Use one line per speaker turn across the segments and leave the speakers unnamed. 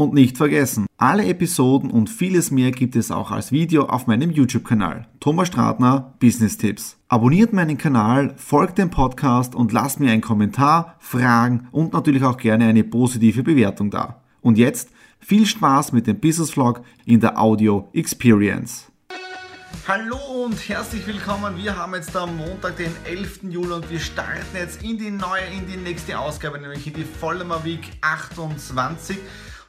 Und nicht vergessen, alle Episoden und vieles mehr gibt es auch als Video auf meinem YouTube-Kanal. Thomas Stratner, Business Tipps. Abonniert meinen Kanal, folgt dem Podcast und lasst mir einen Kommentar, Fragen und natürlich auch gerne eine positive Bewertung da. Und jetzt viel Spaß mit dem Business Vlog in der Audio Experience. Hallo und herzlich willkommen. Wir haben jetzt am Montag, den 11. Juli und wir starten jetzt in die neue, in die nächste Ausgabe, nämlich in die Vollmer Week 28.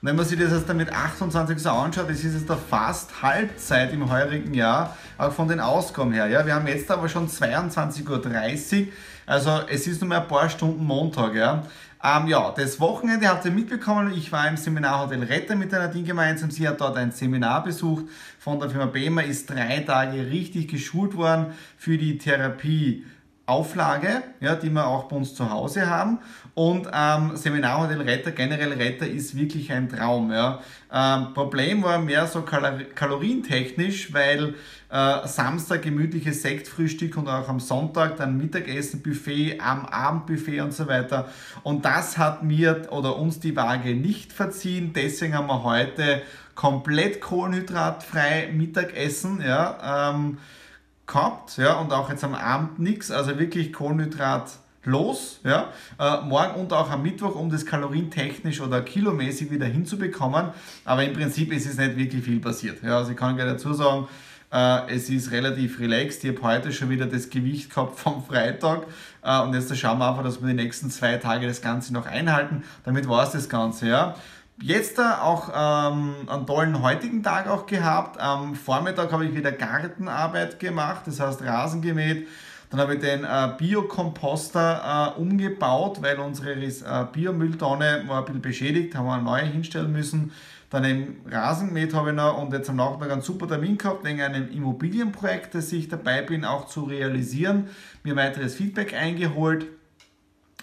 Und wenn man sich das jetzt dann mit 28 so anschaut, das ist jetzt da fast Halbzeit im heurigen Jahr, auch von den Ausgaben her. Ja, wir haben jetzt aber schon 22.30 Uhr, also es ist nur mehr ein paar Stunden Montag. Ja. Ähm, ja, das Wochenende habt ihr mitbekommen. Ich war im Seminarhotel Retter mit einer Nadine gemeinsam. Sie hat dort ein Seminar besucht von der Firma BEMA, ist drei Tage richtig geschult worden für die Therapie Auflage, ja, die wir auch bei uns zu Hause haben. Und ähm, Seminarhotel Retter, generell Retter ist wirklich ein Traum. Ja. Ähm, Problem war mehr so kalor kalorientechnisch, weil äh, Samstag gemütliches Sektfrühstück und auch am Sonntag dann Mittagessen, Buffet, am Abendbuffet und so weiter. Und das hat mir oder uns die Waage nicht verziehen. Deswegen haben wir heute komplett kohlenhydratfrei Mittagessen. Ja. Ähm, gehabt, ja, und auch jetzt am Abend nichts, also wirklich Kohlenhydrat los, ja, äh, morgen und auch am Mittwoch, um das kalorientechnisch oder kilomäßig wieder hinzubekommen, aber im Prinzip ist es nicht wirklich viel passiert, ja, also ich kann gleich dazu sagen, äh, es ist relativ relaxed, ich habe heute schon wieder das Gewicht gehabt vom Freitag äh, und jetzt schauen wir einfach, dass wir die nächsten zwei Tage das Ganze noch einhalten, damit war es das Ganze, ja jetzt auch ähm, einen tollen heutigen Tag auch gehabt. Am Vormittag habe ich wieder Gartenarbeit gemacht, das heißt Rasen gemäht. Dann habe ich den äh, Biokomposter äh, umgebaut, weil unsere äh, Biomülltonne war ein bisschen beschädigt, haben wir eine neue hinstellen müssen. Dann im Rasen gemäht habe ich noch und jetzt am Nachmittag einen super Termin gehabt wegen einem Immobilienprojekt, das ich dabei bin, auch zu realisieren. Mir weiteres Feedback eingeholt.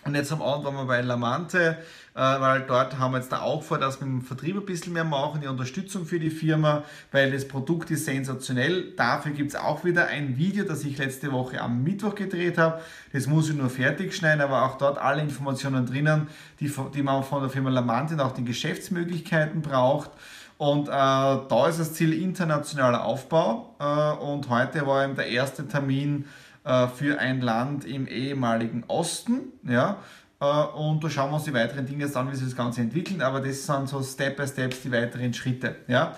Und jetzt am Abend waren wir bei Lamante, äh, weil dort haben wir jetzt da auch vor, dass wir im Vertrieb ein bisschen mehr machen, die Unterstützung für die Firma, weil das Produkt ist sensationell. Dafür gibt es auch wieder ein Video, das ich letzte Woche am Mittwoch gedreht habe. Das muss ich nur fertig schneiden, aber auch dort alle Informationen drinnen, die, die man von der Firma Lamante und auch die Geschäftsmöglichkeiten braucht. Und äh, da ist das Ziel internationaler Aufbau. Äh, und heute war eben der erste Termin äh, für ein Land im ehemaligen Osten. Ja? Äh, und da schauen wir uns die weiteren Dinge jetzt an, wie sich das Ganze entwickelt. Aber das sind so Step by Steps die weiteren Schritte. Ja?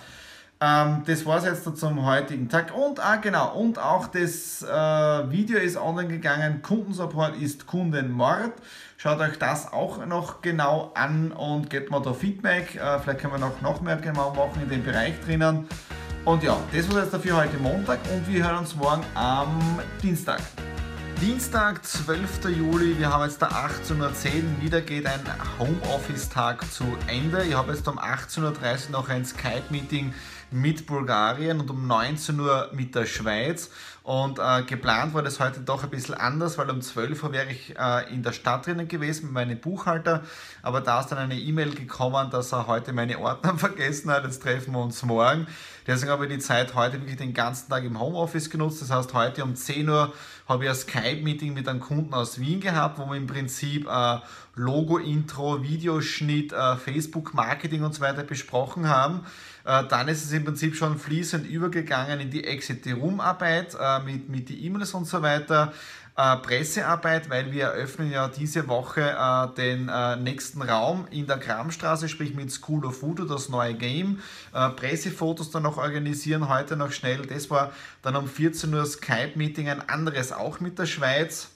Ähm, das war es jetzt zum heutigen Tag. Und ah, genau, und auch das äh, Video ist online gegangen. Kundensupport ist Kundenmord. Schaut euch das auch noch genau an und gebt mir da Feedback. Äh, vielleicht können wir noch, noch mehr genau machen in dem Bereich drinnen. Und ja, das war jetzt dafür heute Montag und wir hören uns morgen am Dienstag. Dienstag, 12. Juli, wir haben jetzt da 18.10 Uhr, wieder geht ein Homeoffice-Tag zu Ende. Ich habe jetzt um 18.30 Uhr noch ein Skype-Meeting mit Bulgarien und um 19 Uhr mit der Schweiz. Und äh, geplant war das heute doch ein bisschen anders, weil um 12 Uhr wäre ich äh, in der Stadt drinnen gewesen mit meinem Buchhalter. Aber da ist dann eine E-Mail gekommen, dass er heute meine Ordner vergessen hat. Jetzt treffen wir uns morgen. Deswegen habe ich die Zeit heute wirklich den ganzen Tag im Homeoffice genutzt. Das heißt, heute um 10 Uhr habe ich ein Skype-Meeting mit einem Kunden aus Wien gehabt, wo wir im Prinzip äh, Logo-Intro, Videoschnitt, äh, Facebook-Marketing und so weiter besprochen haben. Äh, dann ist es im Prinzip schon fließend übergegangen in die Exit-Room-Arbeit äh, mit, mit die E-Mails und so weiter äh, Pressearbeit, weil wir eröffnen ja diese Woche äh, den äh, nächsten Raum in der Kramstraße, sprich mit School of Voodoo, das neue Game. Pressefotos dann noch organisieren, heute noch schnell. Das war dann um 14 Uhr Skype-Meeting, ein anderes auch mit der Schweiz.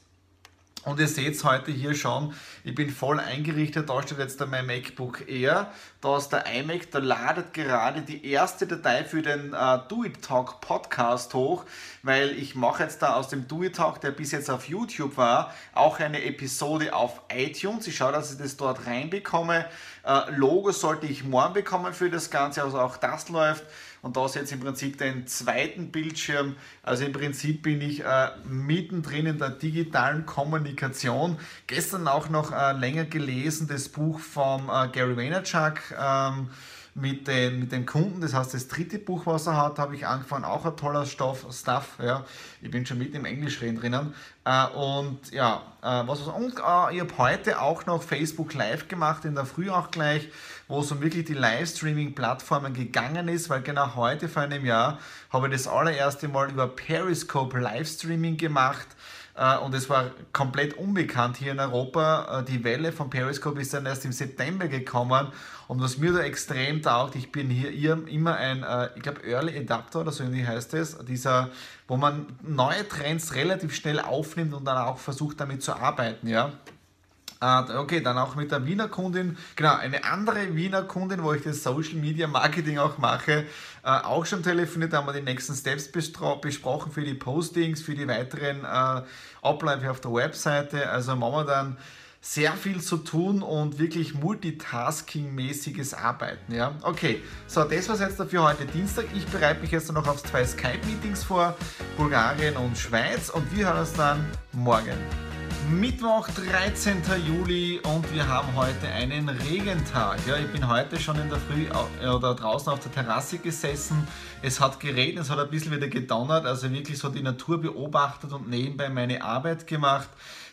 Und ihr seht heute hier schon, ich bin voll eingerichtet. Da steht jetzt mein MacBook Air. Da ist der iMac, da ladet gerade die erste Datei für den äh, Do It Talk Podcast hoch, weil ich mache jetzt da aus dem Do It Talk, der bis jetzt auf YouTube war, auch eine Episode auf iTunes. Ich schaue, dass ich das dort reinbekomme. Äh, Logo sollte ich morgen bekommen für das Ganze, also auch das läuft. Und da jetzt im Prinzip den zweiten Bildschirm. Also im Prinzip bin ich äh, mittendrin in der digitalen Kommunikation. Gestern auch noch äh, länger gelesen, das Buch von äh, Gary Vaynerchuk. Ähm, mit den, mit den Kunden. Das heißt, das dritte Buch, was er hat, habe ich angefangen, auch ein toller Stoff, Stuff. Ja. Ich bin schon mit im Englischreden drinnen. Äh, und ja, äh, was und äh, ich habe heute auch noch Facebook Live gemacht, in der Früh auch gleich, wo es um wirklich die Livestreaming-Plattformen gegangen ist, weil genau heute vor einem Jahr habe ich das allererste Mal über Periscope Livestreaming gemacht. Äh, und es war komplett unbekannt hier in Europa. Äh, die Welle von Periscope ist dann erst im September gekommen und was mir da extrem taugt, ich bin hier immer ein, äh, ich glaube, Early Adapter oder so irgendwie heißt es, dieser, wo man neue Trends relativ schnell aufnimmt und dann auch versucht damit zu arbeiten, ja. Okay, dann auch mit der Wiener Kundin, genau, eine andere Wiener Kundin, wo ich das Social Media Marketing auch mache, auch schon telefoniert, da haben wir die nächsten Steps besprochen für die Postings, für die weiteren äh, Abläufe auf der Webseite. Also momentan sehr viel zu tun und wirklich Multitasking-mäßiges Arbeiten. Ja? Okay, so das war es jetzt dafür heute Dienstag. Ich bereite mich jetzt noch auf zwei Skype-Meetings vor, Bulgarien und Schweiz und wir hören uns dann morgen. Mittwoch, 13. Juli und wir haben heute einen Regentag. Ja, ich bin heute schon in der Früh oder draußen auf der Terrasse gesessen. Es hat geregnet, es hat ein bisschen wieder gedonnert, also wirklich so die Natur beobachtet und nebenbei meine Arbeit gemacht.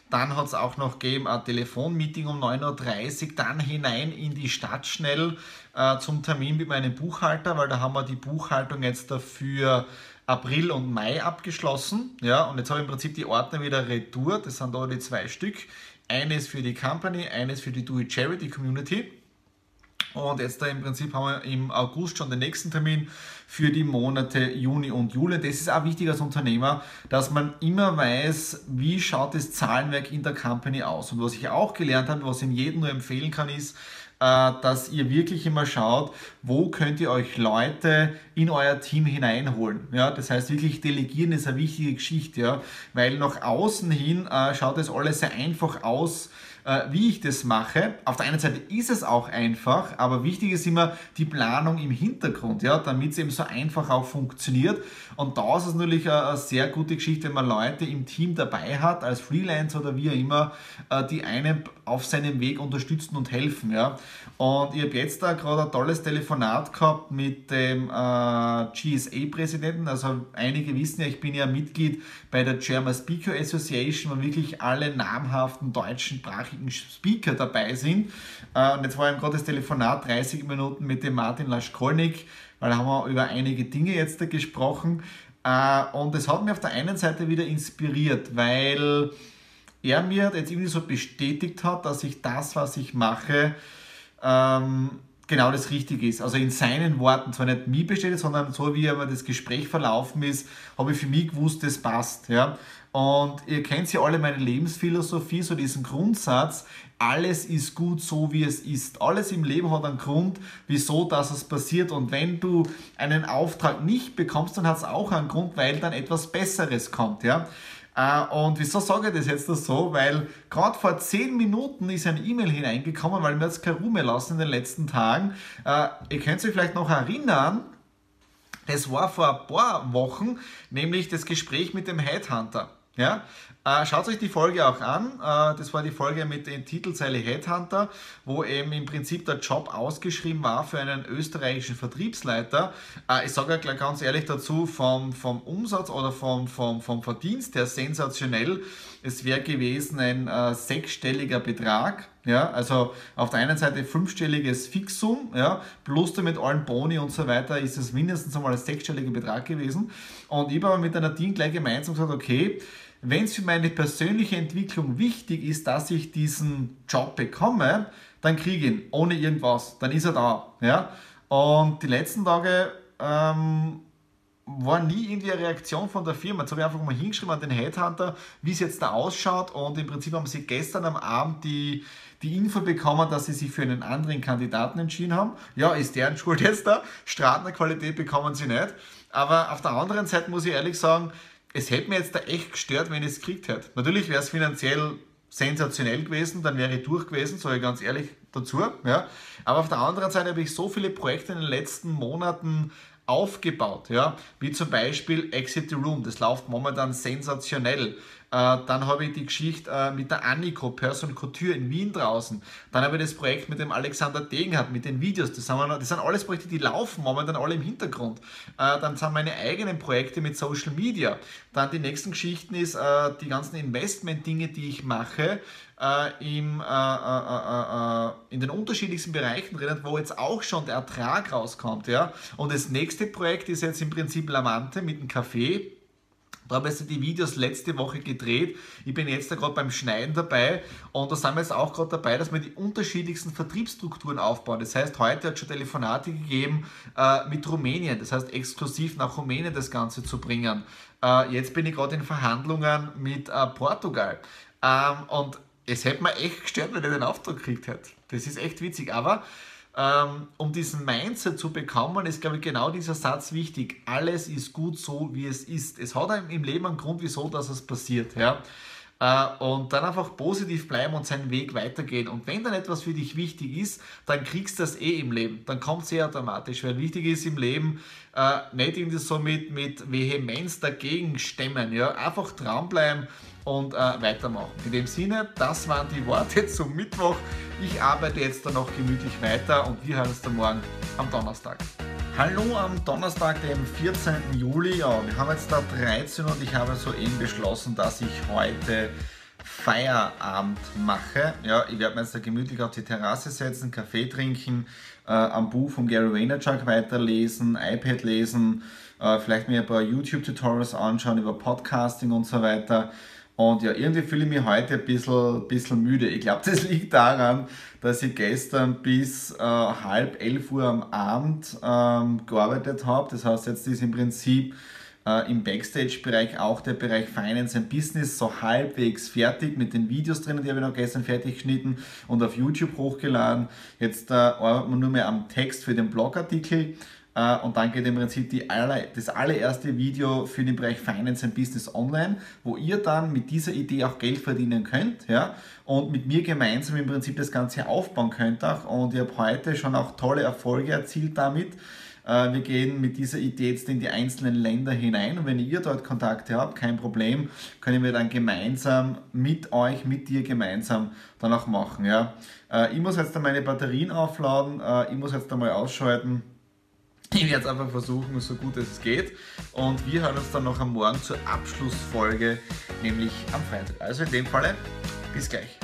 Dann hat es auch noch gegeben ein Telefonmeeting um 9.30 Uhr, dann hinein in die Stadt schnell äh, zum Termin mit meinem Buchhalter, weil da haben wir die Buchhaltung jetzt dafür April und Mai abgeschlossen. Ja, und jetzt habe ich im Prinzip die Ordner wieder retour. Das sind da die zwei Stück. Eines für die Company, eines für die Do It Charity Community. Und jetzt da im Prinzip haben wir im August schon den nächsten Termin für die Monate Juni und Juli. Das ist auch wichtig als Unternehmer, dass man immer weiß, wie schaut das Zahlenwerk in der Company aus. Und was ich auch gelernt habe, was ich jedem nur empfehlen kann, ist, dass ihr wirklich immer schaut, wo könnt ihr euch Leute in euer Team hineinholen. Ja, das heißt, wirklich delegieren ist eine wichtige Geschichte, ja, weil nach außen hin äh, schaut es alles sehr einfach aus, äh, wie ich das mache. Auf der einen Seite ist es auch einfach, aber wichtig ist immer die Planung im Hintergrund, ja, damit es eben so einfach auch funktioniert. Und da ist es natürlich eine, sehr gute Geschichte, wenn man Leute im Team dabei hat, als Freelancer oder wie auch immer, äh, die einen auf seinem Weg unterstützen und helfen. Ja. Und ich habe jetzt da gerade ein tolles Telefonat gehabt mit dem äh, GSA-Präsidenten. Also einige wissen ja, ich bin ja Mitglied bei der German Speaker Association, wo wirklich alle namhaften deutschen sprachigen Speaker dabei sind. Äh, und jetzt war eben gerade das Telefonat 30 Minuten mit dem Martin Laschkolnik, weil da haben wir über einige Dinge jetzt gesprochen. Äh, und es hat mich auf der einen Seite wieder inspiriert, weil er mir jetzt irgendwie so bestätigt hat, dass ich das, was ich mache, ähm, genau das Richtige ist. Also in seinen Worten, zwar nicht mir bestätigt, sondern so wie aber das Gespräch verlaufen ist, habe ich für mich gewusst, das passt. Ja? Und ihr kennt ja alle meine Lebensphilosophie, so diesen Grundsatz, alles ist gut so, wie es ist. Alles im Leben hat einen Grund, wieso das es passiert. Und wenn du einen Auftrag nicht bekommst, dann hat es auch einen Grund, weil dann etwas Besseres kommt. Ja? Äh, und wieso sage ich das jetzt so? Weil gerade vor 10 Minuten ist ein E-Mail hineingekommen, weil mir jetzt keine Ruhe lassen in den letzten Tagen. Äh, ihr könnt euch vielleicht noch erinnern, das war vor ein paar Wochen, nämlich das Gespräch mit dem Headhunter. Ja? Äh, schaut euch die Folge auch an. Äh, das war die Folge mit der Titelzeile Headhunter, wo eben im Prinzip der Job ausgeschrieben war für einen österreichischen Vertriebsleiter. Äh, ich sage ja ganz ehrlich dazu, vom, vom Umsatz oder vom, vom, vom Verdienst her sensationell. Es wäre gewesen ein äh, sechsstelliger Betrag. Ja, also auf der einen Seite fünfstelliges Fixum, ja, plus mit allen Boni und so weiter ist es mindestens einmal ein sechsstelliger Betrag gewesen. Und ich habe mit einer Team gleich gemeinsam gesagt, okay, wenn es für meine persönliche Entwicklung wichtig ist, dass ich diesen Job bekomme, dann kriege ich ihn ohne irgendwas. Dann ist er da. Ja? Und die letzten Tage ähm, war nie irgendwie eine Reaktion von der Firma. Jetzt habe ich einfach mal hingeschrieben an den Headhunter, wie es jetzt da ausschaut und im Prinzip haben sie gestern am Abend die, die Info bekommen, dass sie sich für einen anderen Kandidaten entschieden haben. Ja, ist deren Schuld jetzt da. Stratner Qualität bekommen sie nicht. Aber auf der anderen Seite muss ich ehrlich sagen, es hätte mir jetzt da echt gestört, wenn ich es gekriegt hätte. Natürlich wäre es finanziell sensationell gewesen, dann wäre ich durch gewesen, sage ich ganz ehrlich dazu. Ja. Aber auf der anderen Seite habe ich so viele Projekte in den letzten Monaten aufgebaut, ja, wie zum Beispiel Exit the Room, das läuft momentan sensationell. Äh, dann habe ich die Geschichte äh, mit der Annico, Person Couture in Wien draußen. Dann habe ich das Projekt mit dem Alexander Degenhardt, mit den Videos. Das, wir, das sind alles Projekte, die laufen momentan alle im Hintergrund. Äh, dann sind meine eigenen Projekte mit Social Media. Dann die nächsten Geschichten ist die ganzen Investment-Dinge, die ich mache. Im, in den unterschiedlichsten Bereichen drin, wo jetzt auch schon der Ertrag rauskommt. Ja? Und das nächste Projekt ist jetzt im Prinzip Lamante mit dem Kaffee da habe ich die Videos letzte Woche gedreht. Ich bin jetzt da gerade beim Schneiden dabei und da sind wir jetzt auch gerade dabei, dass wir die unterschiedlichsten Vertriebsstrukturen aufbauen. Das heißt, heute hat es schon Telefonate gegeben äh, mit Rumänien, das heißt exklusiv nach Rumänien das Ganze zu bringen. Äh, jetzt bin ich gerade in Verhandlungen mit äh, Portugal. Ähm, und es hätte mir echt gestört, wenn ich den Auftrag gekriegt hätte. Das ist echt witzig. Aber ähm, um diesen Mindset zu bekommen, ist, glaube ich, genau dieser Satz wichtig. Alles ist gut so, wie es ist. Es hat im Leben einen Grund, wieso dass es passiert. Ja? Äh, und dann einfach positiv bleiben und seinen Weg weitergehen. Und wenn dann etwas für dich wichtig ist, dann kriegst du das eh im Leben. Dann kommt es eh automatisch, weil wichtig ist im Leben, äh, nicht irgendwie so mit, mit Vehemenz dagegen stemmen. Ja? Einfach dranbleiben und äh, weitermachen. In dem Sinne, das waren die Worte zum Mittwoch. Ich arbeite jetzt dann noch gemütlich weiter und wir hören uns dann morgen am Donnerstag. Hallo am Donnerstag, dem 14. Juli. Ja, wir haben jetzt da 13 und ich habe soeben beschlossen, dass ich heute Feierabend mache. Ja, ich werde mir jetzt da gemütlich auf die Terrasse setzen, Kaffee trinken, äh, am Buch von Gary Vaynerchuk weiterlesen, iPad lesen, äh, vielleicht mir ein paar YouTube-Tutorials anschauen über Podcasting und so weiter. Und ja, irgendwie fühle ich mich heute ein bisschen, bisschen müde. Ich glaube, das liegt daran, dass ich gestern bis äh, halb elf Uhr am Abend ähm, gearbeitet habe. Das heißt, jetzt ist im Prinzip äh, im Backstage-Bereich auch der Bereich Finance and Business so halbwegs fertig mit den Videos drinnen, die habe ich noch gestern fertig geschnitten und auf YouTube hochgeladen. Jetzt äh, arbeitet man nur mehr am Text für den Blogartikel und dann geht im Prinzip aller, das allererste Video für den Bereich Finance and Business online, wo ihr dann mit dieser Idee auch Geld verdienen könnt ja, und mit mir gemeinsam im Prinzip das Ganze aufbauen könnt. Auch. Und ich habe heute schon auch tolle Erfolge erzielt damit. Äh, wir gehen mit dieser Idee jetzt in die einzelnen Länder hinein und wenn ihr dort Kontakte habt, kein Problem, können wir dann gemeinsam mit euch, mit dir gemeinsam dann auch machen. Ja. Äh, ich muss jetzt dann meine Batterien aufladen, ich muss jetzt einmal ausschalten ich werde es einfach versuchen, so gut es geht. Und wir hören uns dann noch am Morgen zur Abschlussfolge, nämlich am Freitag. Also in dem Falle, bis gleich.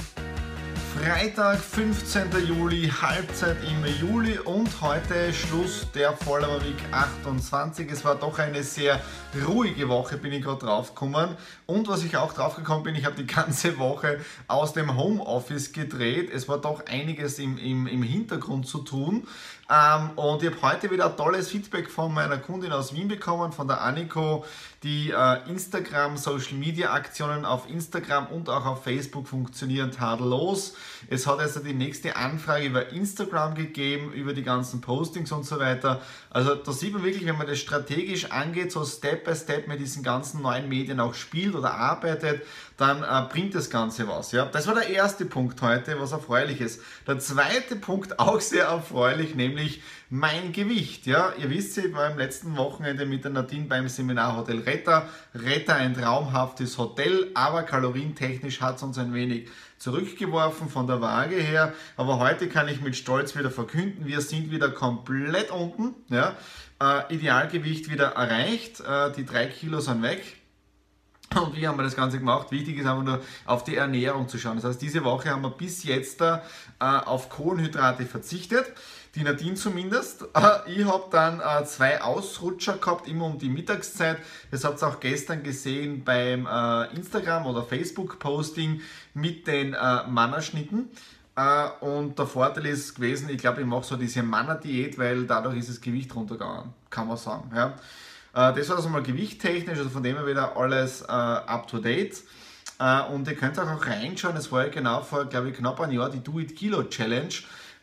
Freitag, 15. Juli, Halbzeit im Juli und heute Schluss der Follower Week 28. Es war doch eine sehr ruhige Woche, bin ich gerade draufgekommen. Und was ich auch draufgekommen bin, ich habe die ganze Woche aus dem Homeoffice gedreht. Es war doch einiges im, im, im Hintergrund zu tun. Ähm, und ich habe heute wieder ein tolles Feedback von meiner Kundin aus Wien bekommen, von der Aniko, die äh, Instagram, Social Media Aktionen auf Instagram und auch auf Facebook funktionieren tadellos. Es hat also die nächste Anfrage über Instagram gegeben, über die ganzen Postings und so weiter. Also da sieht man wirklich, wenn man das strategisch angeht, so Step by Step mit diesen ganzen neuen Medien auch spielt oder arbeitet, dann äh, bringt das Ganze was. Ja? Das war der erste Punkt heute, was erfreulich ist. Der zweite Punkt, auch sehr erfreulich, nämlich mein Gewicht. Ja? Ihr wisst, ich war im letzten Wochenende mit der Nadine beim Seminar Hotel Retter. Retter ein traumhaftes Hotel, aber kalorientechnisch hat es uns ein wenig zurückgeworfen von der Waage her. Aber heute kann ich mit Stolz wieder verkünden, wir sind wieder komplett unten. Ja? Äh, Idealgewicht wieder erreicht, äh, die drei Kilo sind weg. Und wie haben wir das Ganze gemacht? Wichtig ist einfach nur auf die Ernährung zu schauen. Das heißt, diese Woche haben wir bis jetzt äh, auf Kohlenhydrate verzichtet. Die Nadine zumindest. Äh, ich habe dann äh, zwei Ausrutscher gehabt, immer um die Mittagszeit. Das habt ihr auch gestern gesehen beim äh, Instagram- oder Facebook-Posting mit den äh, Mannerschnitten. Äh, und der Vorteil ist gewesen, ich glaube, ich mache so diese Manner-Diät, weil dadurch ist das Gewicht runtergegangen, kann man sagen. Ja. Äh, das war also mal gewichttechnisch, also von dem her wieder alles äh, up to date. Äh, und ihr könnt auch reinschauen, es war ja genau vor, glaube ich, knapp ein Jahr die Do It Kilo Challenge.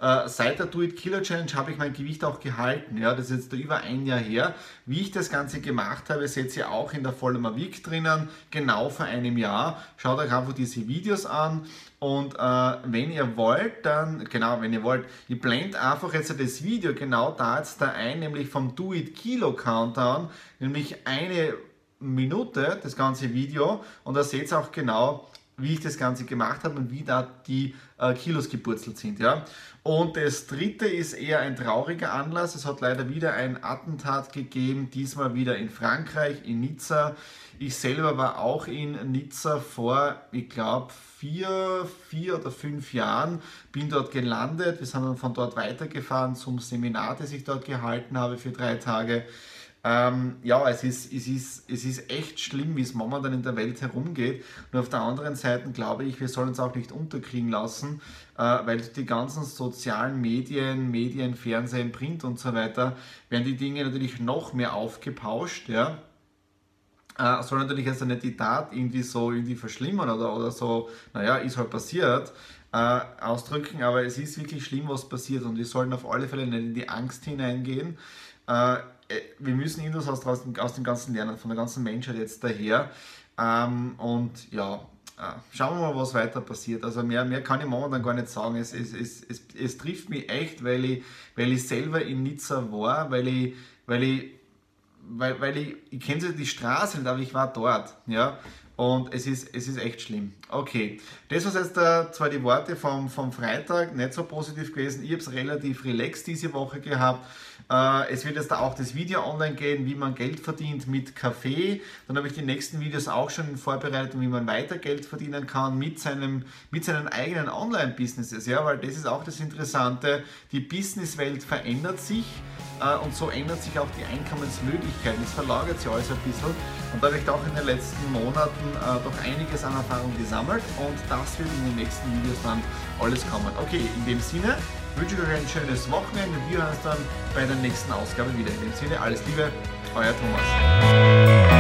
Äh, seit der Do It Killer Challenge habe ich mein Gewicht auch gehalten. Ja, das ist jetzt über ein Jahr her. Wie ich das Ganze gemacht habe, seht ihr auch in der Vollmer Week drinnen, genau vor einem Jahr. Schaut euch einfach diese Videos an. Und äh, wenn ihr wollt, dann, genau, wenn ihr wollt, ihr blend einfach jetzt das Video genau da jetzt da ein, nämlich vom Do It Kilo Countdown, nämlich eine Minute, das ganze Video. Und da seht ihr auch genau, wie ich das Ganze gemacht habe und wie da die äh, Kilos gepurzelt sind. Ja? Und das dritte ist eher ein trauriger Anlass. Es hat leider wieder ein Attentat gegeben, diesmal wieder in Frankreich, in Nizza. Ich selber war auch in Nizza vor, ich glaube, vier, vier oder fünf Jahren, bin dort gelandet. Wir sind dann von dort weitergefahren zum Seminar, das ich dort gehalten habe für drei Tage. Ähm, ja, es ist, es, ist, es ist echt schlimm, wie es momentan in der Welt herumgeht. Und auf der anderen Seite glaube ich, wir sollen uns auch nicht unterkriegen lassen, äh, weil die ganzen sozialen Medien, Medien, Fernsehen, Print und so weiter, werden die Dinge natürlich noch mehr aufgepauscht. Ja? Äh, soll natürlich also nicht die Tat irgendwie so irgendwie verschlimmern oder, oder so, naja, ist halt passiert, äh, ausdrücken, aber es ist wirklich schlimm, was passiert und wir sollten auf alle Fälle nicht in die Angst hineingehen. Äh, wir müssen irgendwas aus, aus, dem, aus dem Ganzen lernen, von der ganzen Menschheit jetzt daher. Ähm, und ja, äh, schauen wir mal, was weiter passiert. Also mehr, mehr kann ich momentan gar nicht sagen. Es, es, es, es, es trifft mich echt, weil ich, weil ich selber in Nizza war, weil ich, weil ich, weil, weil ich, ich kenne die Straße nicht, aber ich war dort. Ja? Und es ist, es ist echt schlimm. Okay, das war jetzt äh, zwar die Worte vom, vom Freitag, nicht so positiv gewesen. Ich habe es relativ relaxed diese Woche gehabt. Äh, es wird jetzt da auch das Video online gehen, wie man Geld verdient mit Kaffee. Dann habe ich die nächsten Videos auch schon vorbereitet, wie man weiter Geld verdienen kann mit, seinem, mit seinen eigenen Online-Businesses. Ja, weil das ist auch das Interessante. Die Businesswelt verändert sich und so ändert sich auch die Einkommensmöglichkeiten. Es verlagert sich alles ein bisschen. Und da habe ich auch in den letzten Monaten äh, doch einiges an Erfahrung gesammelt und das wird in den nächsten Videos dann alles kommen. Okay, in dem Sinne wünsche ich euch ein schönes Wochenende. Wir hören uns dann bei der nächsten Ausgabe wieder. In dem Sinne, alles Liebe, euer Thomas.